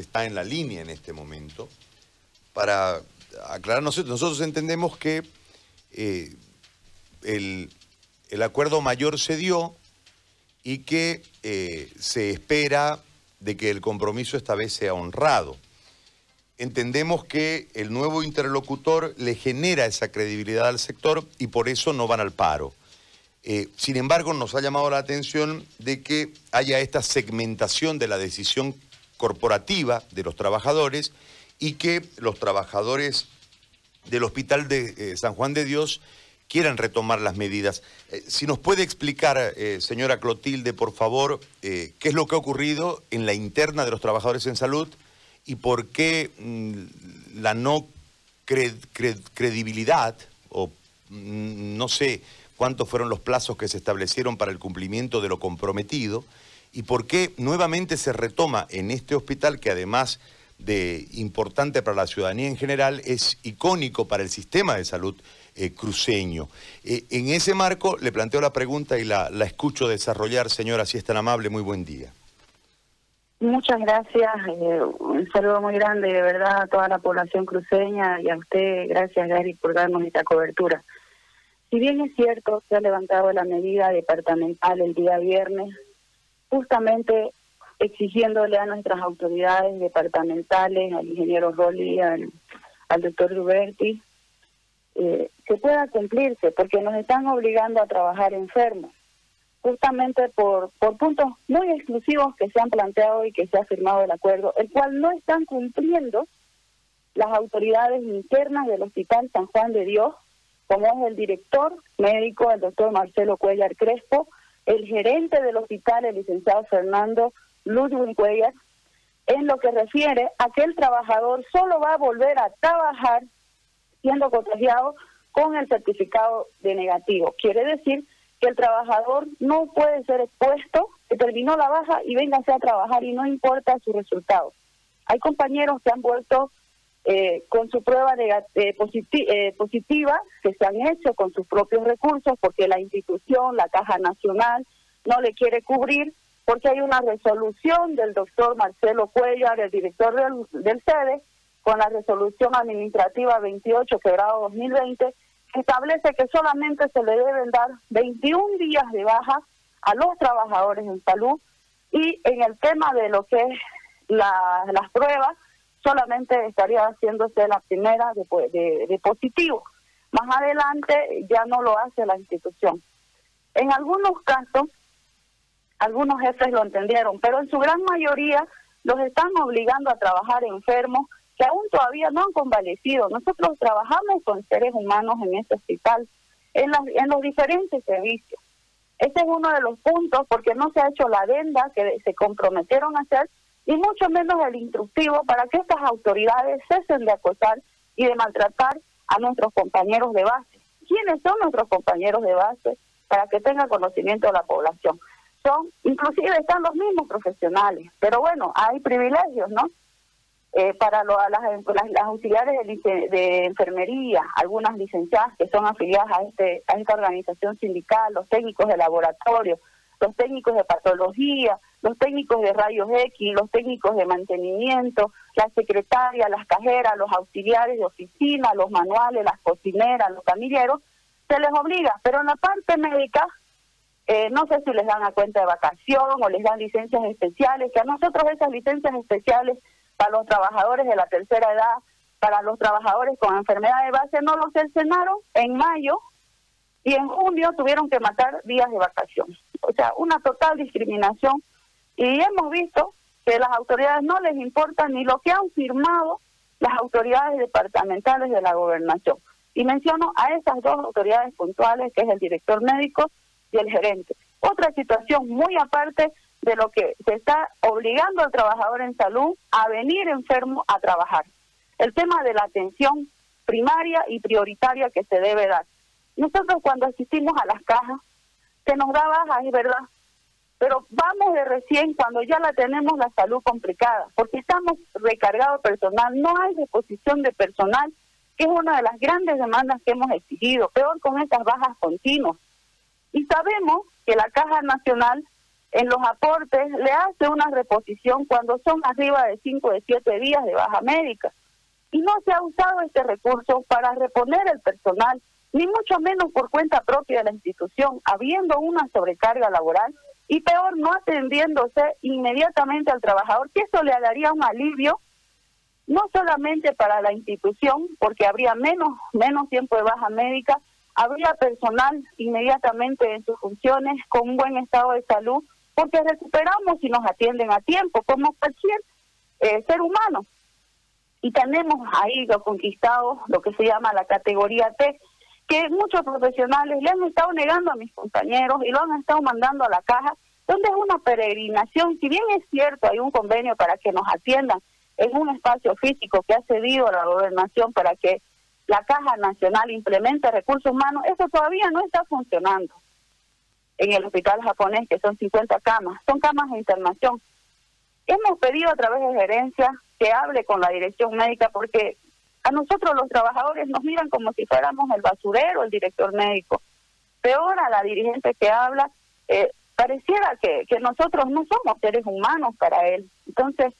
está en la línea en este momento para aclarar, nosotros entendemos que eh, el, acuerdo mayor se dio y que eh, se espera de que el compromiso esta vez sea honrado. Entendemos que el nuevo interlocutor le genera esa credibilidad al sector y por eso no van al paro. Eh, sin embargo, nos ha llamado la atención de que haya esta segmentación de la decisión corporativa de los trabajadores y que los trabajadores del Hospital de eh, San Juan de Dios quieran retomar las medidas. Eh, si nos puede explicar, señora Clotilde, por favor, qué es lo que ha ocurrido en la interna de los trabajadores en salud y por qué mm, la no credibilidad o mm, no sé cuántos fueron los plazos que se establecieron para el cumplimiento de lo comprometido y por qué nuevamente se retoma en este hospital que además de importante para la ciudadanía en general, es icónico para el sistema de salud eh, cruceño. Eh, en ese marco le planteo la pregunta y la, escucho desarrollar, señora, si es tan amable, muy buen día. Muchas gracias, eh, un saludo muy grande de verdad a toda la población cruceña y a usted, gracias Gary por darnos esta cobertura. Si bien es cierto, se ha levantado la medida departamental el día viernes, justamente exigiéndole a nuestras autoridades departamentales, al ingeniero Rolli, al, doctor Ruberti, eh, que pueda cumplirse, porque nos están obligando a trabajar enfermos, justamente por, por puntos muy exclusivos que se han planteado y que se ha firmado el acuerdo, el cual no están cumpliendo las autoridades internas del Hospital San Juan de Dios, como es el director médico, el doctor Marcelo Cuellar Crespo, el gerente del hospital, el licenciado Fernando Ludwig Cuellar, en lo que refiere a que el trabajador solo va a volver a trabajar siendo contagiado con el certificado de negativo. Quiere decir que el trabajador no puede ser expuesto, que terminó la baja y véngase a trabajar y no importa su resultado. Hay compañeros que han vuelto eh, con su prueba eh, eh, positiva que se han hecho con sus propios recursos porque la institución, la Caja Nacional, no le quiere cubrir porque hay una resolución del doctor Marcelo Cuellar, el director del, del SEDE, con la resolución administrativa 28 quebrado 2020, que establece que solamente se le deben dar 21 días de baja a los trabajadores en salud. Y en el tema de lo que es la, las pruebas, solamente estaría haciéndose la primera de, de, positivo. Más adelante ya no lo hace la institución. En algunos casos, algunos jefes lo entendieron, pero en su gran mayoría los están obligando a trabajar enfermos que aún todavía no han convalecido. Nosotros trabajamos con seres humanos en este hospital, en, en los diferentes servicios. Ese es uno de los puntos porque no se ha hecho la adenda que se comprometieron a hacer y mucho menos el instructivo para que estas autoridades cesen de acosar y de maltratar a nuestros compañeros de base. ¿Quiénes son nuestros compañeros de base? Para que tenga conocimiento de la población. Son, inclusive están los mismos profesionales, pero bueno, hay privilegios, ¿no? Eh, para las, las, auxiliares de, de, enfermería, algunas licenciadas que son afiliadas a, este, a esta organización sindical, los técnicos de laboratorio, los técnicos de patología, los técnicos de rayos X, los técnicos de mantenimiento, la secretaria, las cajeras, los auxiliares de oficina, los manuales, las cocineras, los camilleros, se les obliga, pero en la parte médica eh, no sé si les dan a cuenta de vacación o les dan licencias especiales, que a nosotros esas licencias especiales para los trabajadores de la tercera edad, para los trabajadores con enfermedad de base, no los cercenaron en mayo y en junio tuvieron que matar días de vacación. O sea, una total discriminación y hemos visto que las autoridades no les importa ni lo que han firmado las autoridades departamentales de la gobernación. Y menciono a esas dos autoridades puntuales, que es el director médico y el gerente. Otra situación muy aparte de lo que se está obligando al trabajador en salud a venir enfermo a trabajar. El tema de la atención primaria y prioritaria que se debe dar. Nosotros cuando asistimos a las cajas, se nos da baja, es verdad, pero vamos de recién cuando ya la tenemos la salud complicada, porque estamos recargados personal, no hay disposición de personal, que es una de las grandes demandas que hemos exigido, peor con estas bajas continuas. Y sabemos que la Caja Nacional en los aportes le hace una reposición cuando son arriba de 5 de 7 días de baja médica. Y no se ha usado este recurso para reponer el personal, ni mucho menos por cuenta propia de la institución, habiendo una sobrecarga laboral y peor, no atendiéndose inmediatamente al trabajador, que eso le daría un alivio no solamente para la institución, porque habría menos, menos tiempo de baja médica, habría personal inmediatamente en sus funciones con un buen estado de salud porque recuperamos y nos atienden a tiempo, como cualquier eh, ser humano. Y tenemos ahí lo conquistado, lo que se llama la categoría T, que muchos profesionales le han estado negando a mis compañeros y lo han estado mandando a la caja, donde es una peregrinación. Si bien es cierto, hay un convenio para que nos atiendan en un espacio físico que ha cedido la gobernación para que la Caja Nacional implemente recursos humanos, eso todavía no está funcionando en el hospital japonés, que son 50 camas, son camas de internación. Hemos pedido a través de gerencia que hable con la dirección médica porque a nosotros los trabajadores nos miran como si fuéramos el basurero, el director médico. Peor a la dirigente que habla, eh, pareciera que, que nosotros no somos seres humanos para él. Entonces,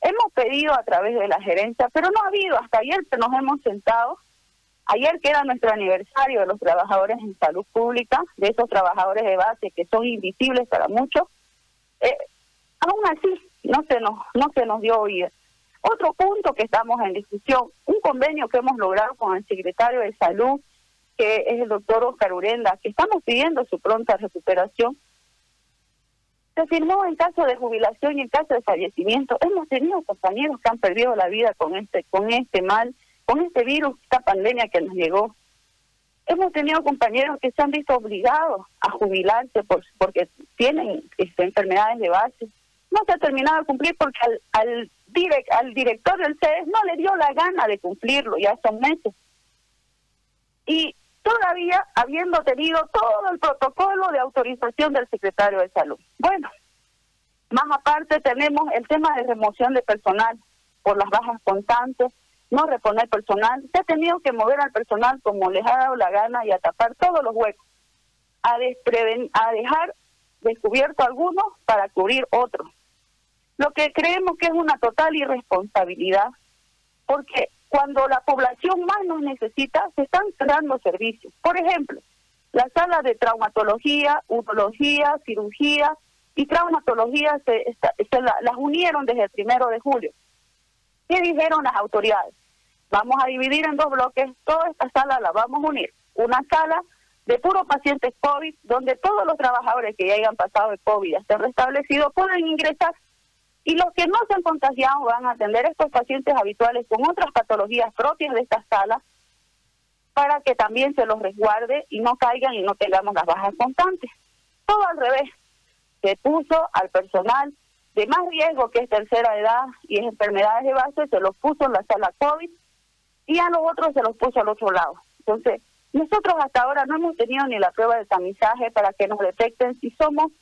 hemos pedido a través de la gerencia, pero no ha habido, hasta ayer nos hemos sentado Ayer que era nuestro aniversario de los trabajadores en salud pública, de esos trabajadores de base que son invisibles para muchos, eh, aún así no se nos no se nos dio oído. Otro punto que estamos en discusión, un convenio que hemos logrado con el secretario de Salud, que es el doctor Oscar Urenda, que estamos pidiendo su pronta recuperación, se firmó en caso de jubilación y en caso de fallecimiento. Hemos tenido compañeros que han perdido la vida con este con este mal con este virus, esta pandemia que nos llegó, hemos tenido compañeros que se han visto obligados a jubilarse por, porque tienen este, enfermedades de base. No se ha terminado de cumplir porque al, al, al director del CES no le dio la gana de cumplirlo, ya son meses. Y todavía habiendo tenido todo el protocolo de autorización del secretario de salud. Bueno, más aparte tenemos el tema de remoción de personal por las bajas constantes, no reponer personal, se ha tenido que mover al personal como les ha dado la gana y a tapar todos los huecos, a, a dejar descubierto algunos para cubrir otros. Lo que creemos que es una total irresponsabilidad, porque cuando la población más nos necesita, se están cerrando servicios. Por ejemplo, las salas de traumatología, urología, cirugía y traumatología se, las unieron desde el primero de julio. ¿Qué dijeron las autoridades? Vamos a dividir en dos bloques, toda esta sala la vamos a unir. Una sala de puros pacientes COVID, donde todos los trabajadores que ya hayan pasado de COVID y estén restablecidos pueden ingresar. Y los que no se han contagiado van a atender a estos pacientes habituales con otras patologías propias de esta sala para que también se los resguarde y no caigan y no tengamos las bajas constantes. Todo al revés. Se puso al personal de más riesgo que es tercera edad y es enfermedades de base, se los puso en la sala COVID y a los otros se los puso al otro lado. Entonces, nosotros hasta ahora no hemos tenido ni la prueba de tamizaje para que nos detecten si somos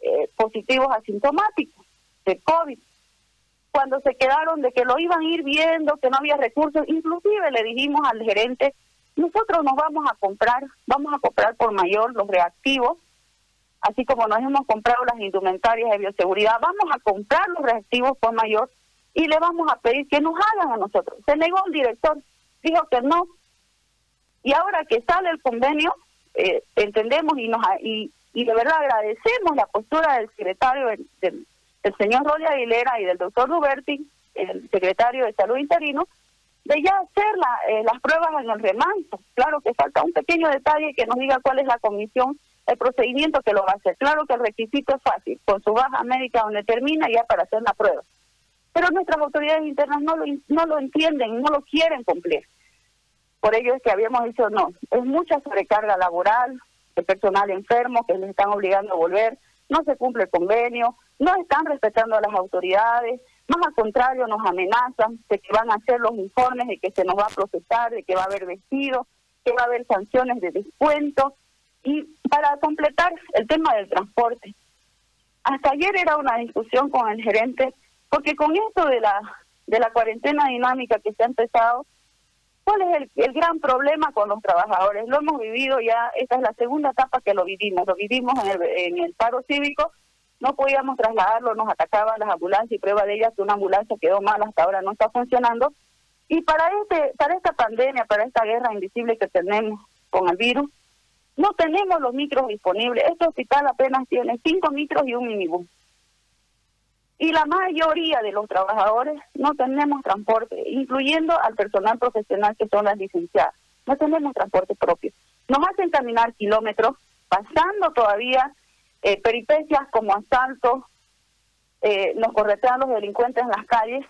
eh, positivos asintomáticos de COVID. Cuando se quedaron de que lo iban a ir viendo, que no había recursos, inclusive le dijimos al gerente, nosotros nos vamos a comprar, vamos a comprar por mayor los reactivos, así como nos hemos comprado las indumentarias de bioseguridad, vamos a comprar los reactivos por mayor y le vamos a pedir que nos hagan a nosotros. Se negó el director, dijo que no. Y ahora que sale el convenio, eh, entendemos y nos y, y de verdad agradecemos la postura del secretario del, señor Rolly Aguilera y del doctor Ruberti, el secretario de Salud interino, de ya hacer eh, las pruebas en el remanso. Claro que falta un pequeño detalle que nos diga cuál es la comisión, el procedimiento que lo va a hacer. Claro que el requisito es fácil, con su baja médica donde termina ya para hacer la prueba pero nuestras autoridades internas no lo, no lo entienden, no lo quieren cumplir. Por ello es que habíamos dicho, no, es mucha sobrecarga laboral, el personal enfermo que les están obligando a volver, no se cumple el convenio, no están respetando a las autoridades, más al contrario nos amenazan de que van a hacer los informes, de que se nos va a procesar, de que va a haber vestido, que va a haber sanciones de descuento. Y para completar el tema del transporte, hasta ayer era una discusión con el gerente porque con esto de la, de la cuarentena dinámica que se ha empezado, ¿cuál es el, el gran problema con los trabajadores? Lo hemos vivido ya, esta es la segunda etapa que lo vivimos, lo vivimos en el, en el paro cívico no podíamos trasladarlo, nos atacaban las ambulancias y prueba de ellas que una ambulancia quedó mal, hasta ahora no está funcionando. Y para este para esta pandemia, para esta guerra invisible que tenemos con el virus, no tenemos los micros disponibles. Este hospital apenas tiene cinco micros y un minibús. Y la mayoría de los trabajadores no tenemos transporte, incluyendo al personal profesional que son las licenciadas. No tenemos transporte propio. Nos hacen caminar kilómetros, pasando todavía eh, peripecias como asaltos, eh, nos corretean los delincuentes en las calles.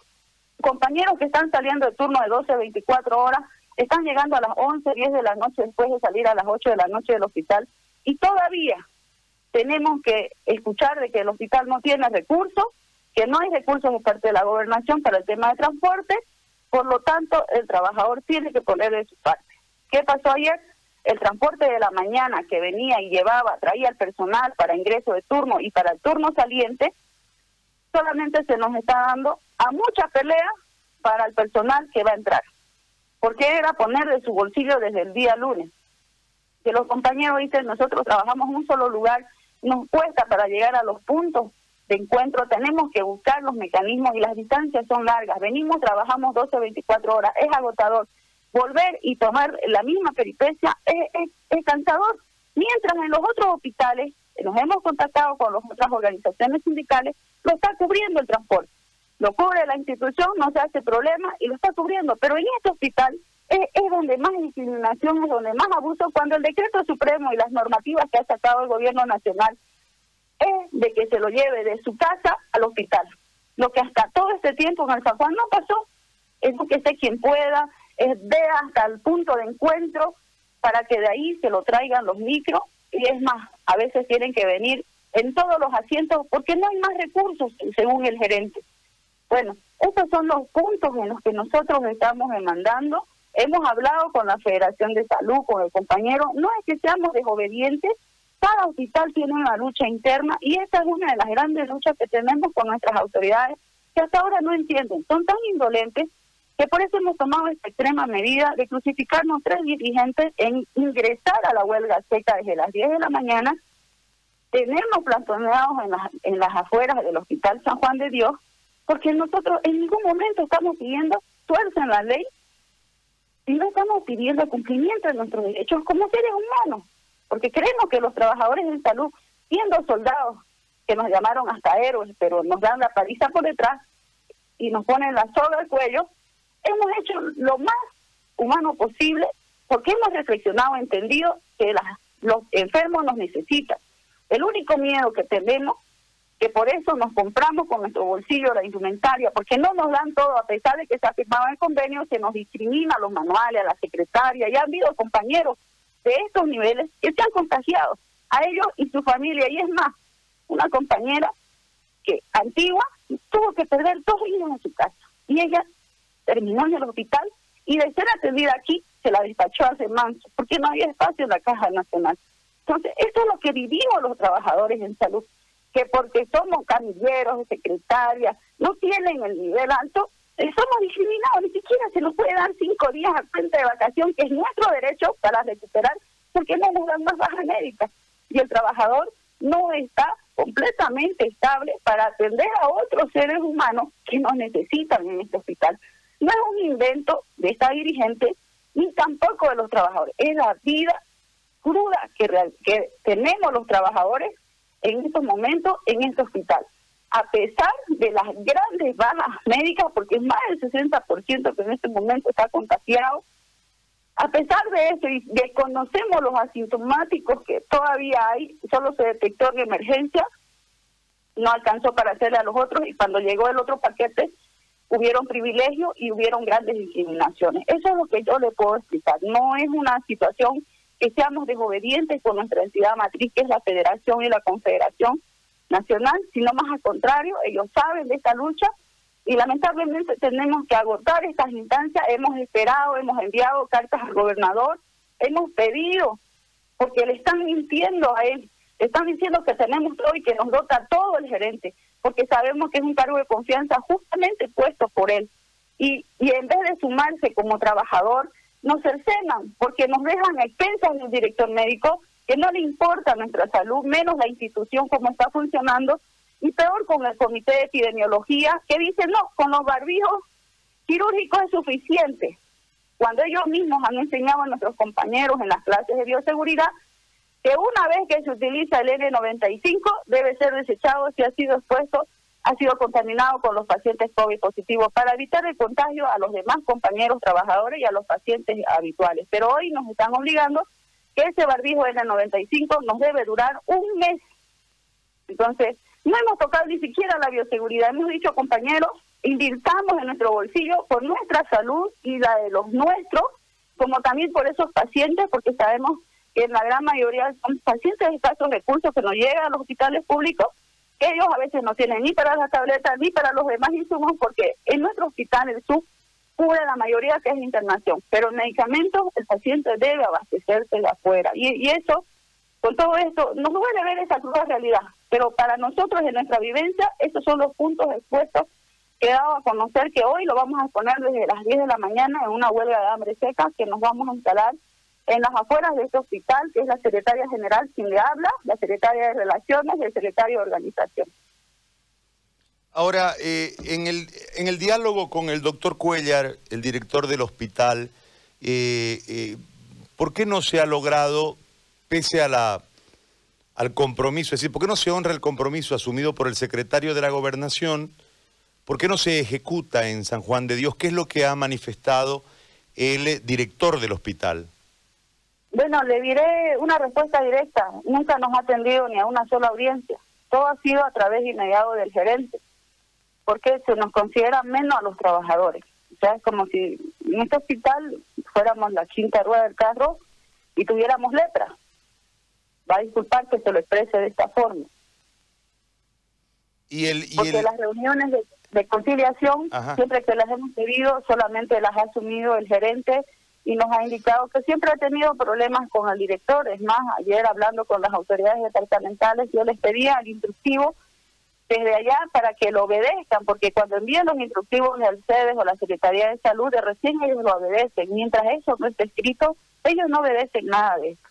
Compañeros que están saliendo de turno de 12 a 24 horas están llegando a las 11, 10 de la noche después de salir a las 8 de la noche del hospital y todavía tenemos que escuchar de que el hospital no tiene recursos que no hay recursos por parte de la gobernación para el tema de transporte, por lo tanto el trabajador tiene que poner de su parte. ¿Qué pasó ayer? El transporte de la mañana que venía y llevaba, traía el personal para ingreso de turno y para el turno saliente, solamente se nos está dando a mucha pelea para el personal que va a entrar. Porque era poner de su bolsillo desde el día lunes. Que los compañeros dicen, nosotros trabajamos en un solo lugar, nos cuesta para llegar a los puntos de encuentro, tenemos que buscar los mecanismos y las distancias son largas. Venimos, trabajamos 12 o 24 horas, es agotador. Volver y tomar la misma peripecia es, es, cansador. Mientras en los otros hospitales, nos hemos contactado con las otras organizaciones sindicales, lo está cubriendo el transporte. Lo cubre la institución, no se hace problema y lo está cubriendo. Pero en este hospital es, es, donde más discriminación, es donde más abuso, cuando el decreto supremo y las normativas que ha sacado el gobierno nacional es de que se lo lleve de su casa al hospital. Lo que hasta todo este tiempo en el San Juan no pasó, es que sé quien pueda, es de hasta el punto de encuentro para que de ahí se lo traigan los micros y es más, a veces tienen que venir en todos los asientos porque no hay más recursos según el gerente. Bueno, esos son los puntos en los que nosotros estamos demandando. Hemos hablado con la Federación de Salud, con el compañero, no es que seamos desobedientes, cada hospital tiene una lucha interna y esa es una de las grandes luchas que tenemos con nuestras autoridades que hasta ahora no entienden. Son tan indolentes que por eso hemos tomado esta extrema medida de crucificarnos tres dirigentes en ingresar a la huelga seca desde las 10 de la mañana, tenernos plantoneados en las, en las afueras del Hospital San Juan de Dios, porque nosotros en ningún momento estamos pidiendo fuerza en la ley y no estamos pidiendo cumplimiento de nuestros derechos como seres humanos porque creemos que los trabajadores de salud, siendo soldados que nos llamaron hasta héroes, pero nos dan la paliza por detrás y nos ponen la soga al cuello, hemos hecho lo más humano posible porque hemos reflexionado, entendido que los enfermos nos necesitan. El único miedo que tenemos, que por eso nos compramos con nuestro bolsillo la indumentaria, porque no nos dan todo, a pesar de que se ha firmado el convenio, se nos discrimina los manuales, a la secretaria, y ha habido compañeros de estos niveles que se han contagiado a ellos y su familia. Y es más, una compañera que antigua tuvo que perder dos hijos en su casa y ella terminó en el hospital y de ser atendida aquí se la despachó hace manso porque no había espacio en la Caja Nacional. Entonces, esto es lo que vivimos los trabajadores en salud, que porque somos camilleros, secretarias, no tienen el nivel alto, eh, somos discriminados, ni siquiera se nos puede dar cinco días a cuenta de vacación, que es nuestro derecho para recuperar, porque no nos dan más baja médica. Y el trabajador no está completamente estable para atender a otros seres humanos que nos necesitan en este hospital. No es un invento de esta dirigente, ni tampoco de los trabajadores, es la vida cruda que, tenemos los trabajadores en estos momentos en este hospital. A pesar de las grandes bajas médicas, porque es más del 60% que en este momento está contagiado, a pesar de eso y desconocemos los asintomáticos que todavía hay, solo se detectó en emergencia, no alcanzó para hacerle a los otros y cuando llegó el otro paquete hubieron privilegios y hubieron grandes discriminaciones. Eso es lo que yo le puedo explicar. No es una situación que seamos desobedientes con nuestra entidad matriz, que es la Federación y la Confederación, nacional, sino más al contrario, ellos saben de esta lucha y lamentablemente tenemos que agotar estas instancias. Hemos esperado, hemos enviado cartas al gobernador, hemos pedido, porque le están mintiendo a él, están diciendo que tenemos todo y que nos dota todo el gerente, porque sabemos que es un cargo de confianza justamente puesto por él. Y, y en vez de sumarse como trabajador, nos cercenan, porque nos dejan a expensas del director médico que no le importa nuestra salud, menos la institución como está funcionando, y peor con el comité de epidemiología que dice no, con los barbijos quirúrgicos es suficiente. Cuando ellos mismos han enseñado a nuestros compañeros en las clases de bioseguridad que una vez que se utiliza el N95 debe ser desechado si ha sido expuesto, ha sido contaminado con los pacientes COVID positivos para evitar el contagio a los demás compañeros trabajadores y a los pacientes habituales. Pero hoy nos están obligando que ese barbijo N95 nos debe durar un mes. Entonces, no hemos tocado ni siquiera la bioseguridad. Hemos dicho, compañeros, invirtamos en nuestro bolsillo por nuestra salud y la de los nuestros, como también por esos pacientes, porque sabemos que en la gran mayoría son pacientes de escasos recursos que no llegan a los hospitales públicos, que ellos a veces no tienen ni para las tabletas ni para los demás insumos, porque en nuestro hospital, el SUB, cubre la mayoría que es internación, pero medicamentos el paciente debe abastecerse de afuera. Y, y eso, con todo esto, nos duele ver esa cruda realidad, pero para nosotros en nuestra vivencia, estos son los puntos expuestos que he dado a conocer que hoy lo vamos a poner desde las 10 de la mañana en una huelga de hambre seca que nos vamos a instalar en las afueras de este hospital, que es la secretaria general quien le habla, la secretaria de Relaciones y el secretario de Organización. Ahora, eh, en, el, en el diálogo con el doctor Cuellar, el director del hospital, eh, eh, ¿por qué no se ha logrado, pese a la, al compromiso, es decir, por qué no se honra el compromiso asumido por el secretario de la Gobernación, por qué no se ejecuta en San Juan de Dios? ¿Qué es lo que ha manifestado el director del hospital? Bueno, le diré una respuesta directa. Nunca nos ha atendido ni a una sola audiencia. Todo ha sido a través inmediato del gerente, porque se nos considera menos a los trabajadores. O sea, es como si en este hospital fuéramos la quinta rueda del carro y tuviéramos lepra. Va a disculpar que se lo exprese de esta forma. Y el, porque las reuniones de, conciliación, siempre que las hemos pedido, solamente las ha asumido el gerente y nos ha indicado que siempre ha tenido problemas con el director. Es más, ayer hablando con las autoridades departamentales, yo les pedía el instructivo desde allá para que lo obedezcan, porque cuando envían los instructivos al CEDES o la Secretaría de Salud, de recién ellos lo obedecen. Mientras eso no esté escrito, ellos no obedecen nada de eso.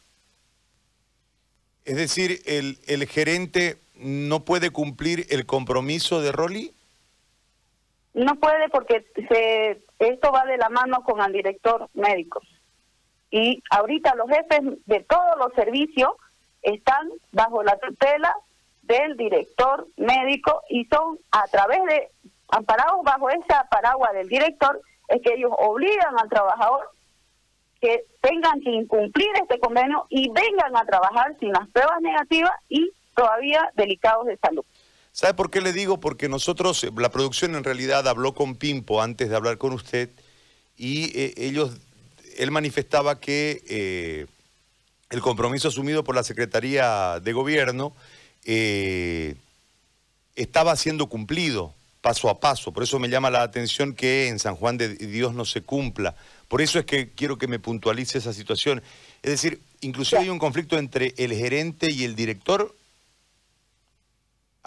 Es decir, el, el gerente no puede cumplir el compromiso de Rolly. No puede porque se, esto va de la mano con el director médico. Y ahorita los jefes de todos los servicios están bajo la tutela del director médico y son a través de, amparados bajo esa paraguas del director, es que ellos obligan al trabajador que tengan que incumplir este convenio y vengan a trabajar sin las pruebas negativas y todavía delicados de salud. ¿Sabe por qué le digo? Porque nosotros, eh, la producción en realidad habló con Pimpo antes de hablar con usted y eh, ellos, él manifestaba que eh, el compromiso asumido por la Secretaría de Gobierno estaba siendo cumplido paso a paso. Por eso me llama la atención que en San Juan de Dios no se cumpla. Por eso es que quiero que me puntualice esa situación. Es decir, inclusive hay un conflicto entre el gerente y el director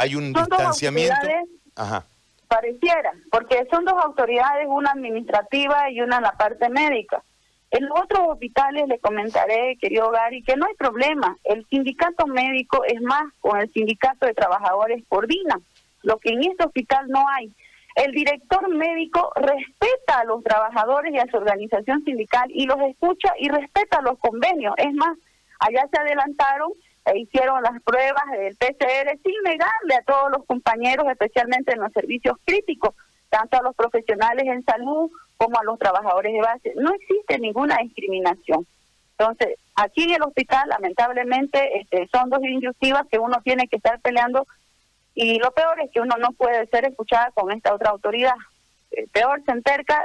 hay un distanciamiento. Ajá. Pareciera, porque son dos autoridades, una administrativa y una en la parte médica. En los otros hospitales le comentaré, querido Gary, que no hay problema. El sindicato médico es más, con el sindicato de trabajadores coordina, lo que en este hospital no hay. El director médico respeta a los trabajadores y a su organización sindical y los escucha y respeta los convenios. Es más, allá se adelantaron e hicieron las pruebas del PCR sin negarle a todos los compañeros, especialmente en los servicios críticos, tanto a los profesionales en salud como a los trabajadores de base. No existe ninguna discriminación. Entonces, aquí en el hospital, lamentablemente, este, son dos inyectivas que uno tiene que estar peleando y lo peor es que uno no puede ser escuchada con esta otra autoridad. Eh, peor se enterca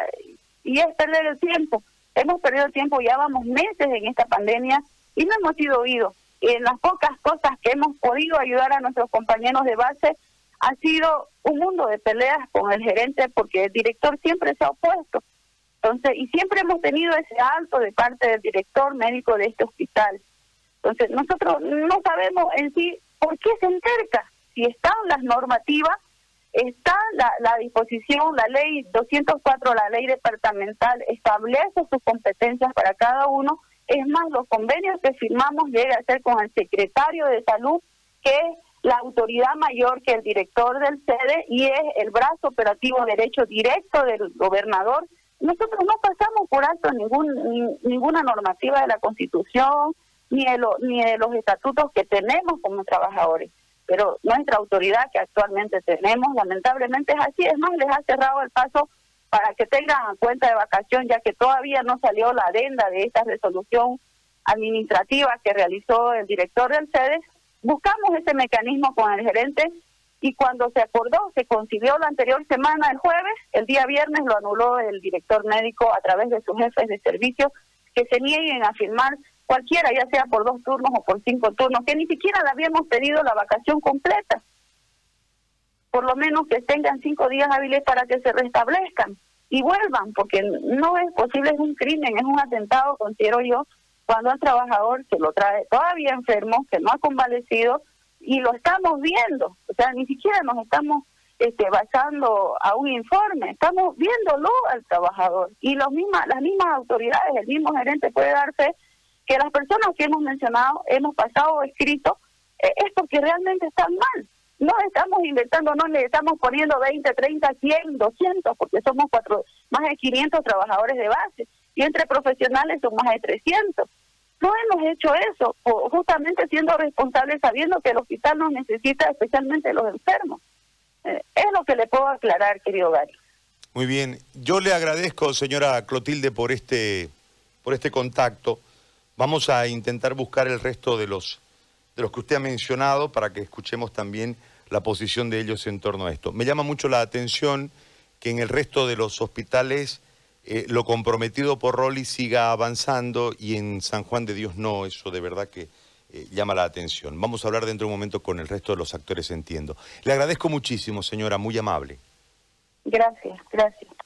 y es perder el tiempo. Hemos perdido el tiempo, ya vamos meses en esta pandemia y no hemos sido oídos en las pocas cosas que hemos podido ayudar a nuestros compañeros de base ha sido un mundo de peleas con el gerente porque el director siempre se ha opuesto. Entonces, y siempre hemos tenido ese alto de parte del director médico de este hospital. Entonces, nosotros no sabemos en sí por qué se enterca. Si están las normativas, está la disposición, la ley 204, la ley departamental, establece sus competencias para cada uno es más, los convenios que firmamos llega a ser con el secretario de salud, que es la autoridad mayor que el director del sede y es el brazo operativo derecho directo del gobernador. Nosotros no pasamos por alto ningún, ninguna normativa de la Constitución ni de, ni de los estatutos que tenemos como trabajadores. Pero nuestra autoridad que actualmente tenemos, lamentablemente es así. Es más, les ha cerrado el paso para que tengan cuenta de vacación, ya que todavía no salió la adenda de esta resolución administrativa que realizó el director del SEDES. Buscamos ese mecanismo con el gerente y cuando se acordó, se concibió la anterior semana, el jueves, el día viernes lo anuló el director médico a través de sus jefes de servicio que se nieguen a firmar cualquiera, ya sea por dos turnos o por cinco turnos, que ni siquiera le habíamos pedido la vacación completa. Por lo menos que tengan cinco días hábiles para que se restablezcan y vuelvan, porque no es posible, es un crimen, es un atentado, considero yo, cuando al trabajador se lo trae todavía enfermo, que no ha convalecido, y lo estamos viendo, o sea, ni siquiera nos estamos este, basando a un informe, estamos viéndolo al trabajador, y los mismas, las mismas autoridades, el mismo gerente puede darse que las personas que hemos mencionado, hemos pasado escrito, eh, es porque realmente están mal. No estamos inventando, no le estamos poniendo 20, 30, 100, 200, porque somos cuatro, más de 500 trabajadores de base, y entre profesionales son más de 300. No hemos hecho eso, justamente siendo responsables, sabiendo que el hospital nos necesita, especialmente los enfermos. Eh, es lo que le puedo aclarar, querido Gary. Muy bien. Yo le agradezco, señora Clotilde, por este, por este contacto. Vamos a intentar buscar el resto de los, de los que usted ha mencionado para que escuchemos también la posición de ellos en torno a esto. Me llama mucho la atención que en el resto de los hospitales eh, lo comprometido por Rolly siga avanzando y en San Juan de Dios no, eso de verdad que eh, llama la atención. Vamos a hablar dentro de un momento con el resto de los actores, entiendo. Le agradezco muchísimo, señora, muy amable. Gracias, gracias.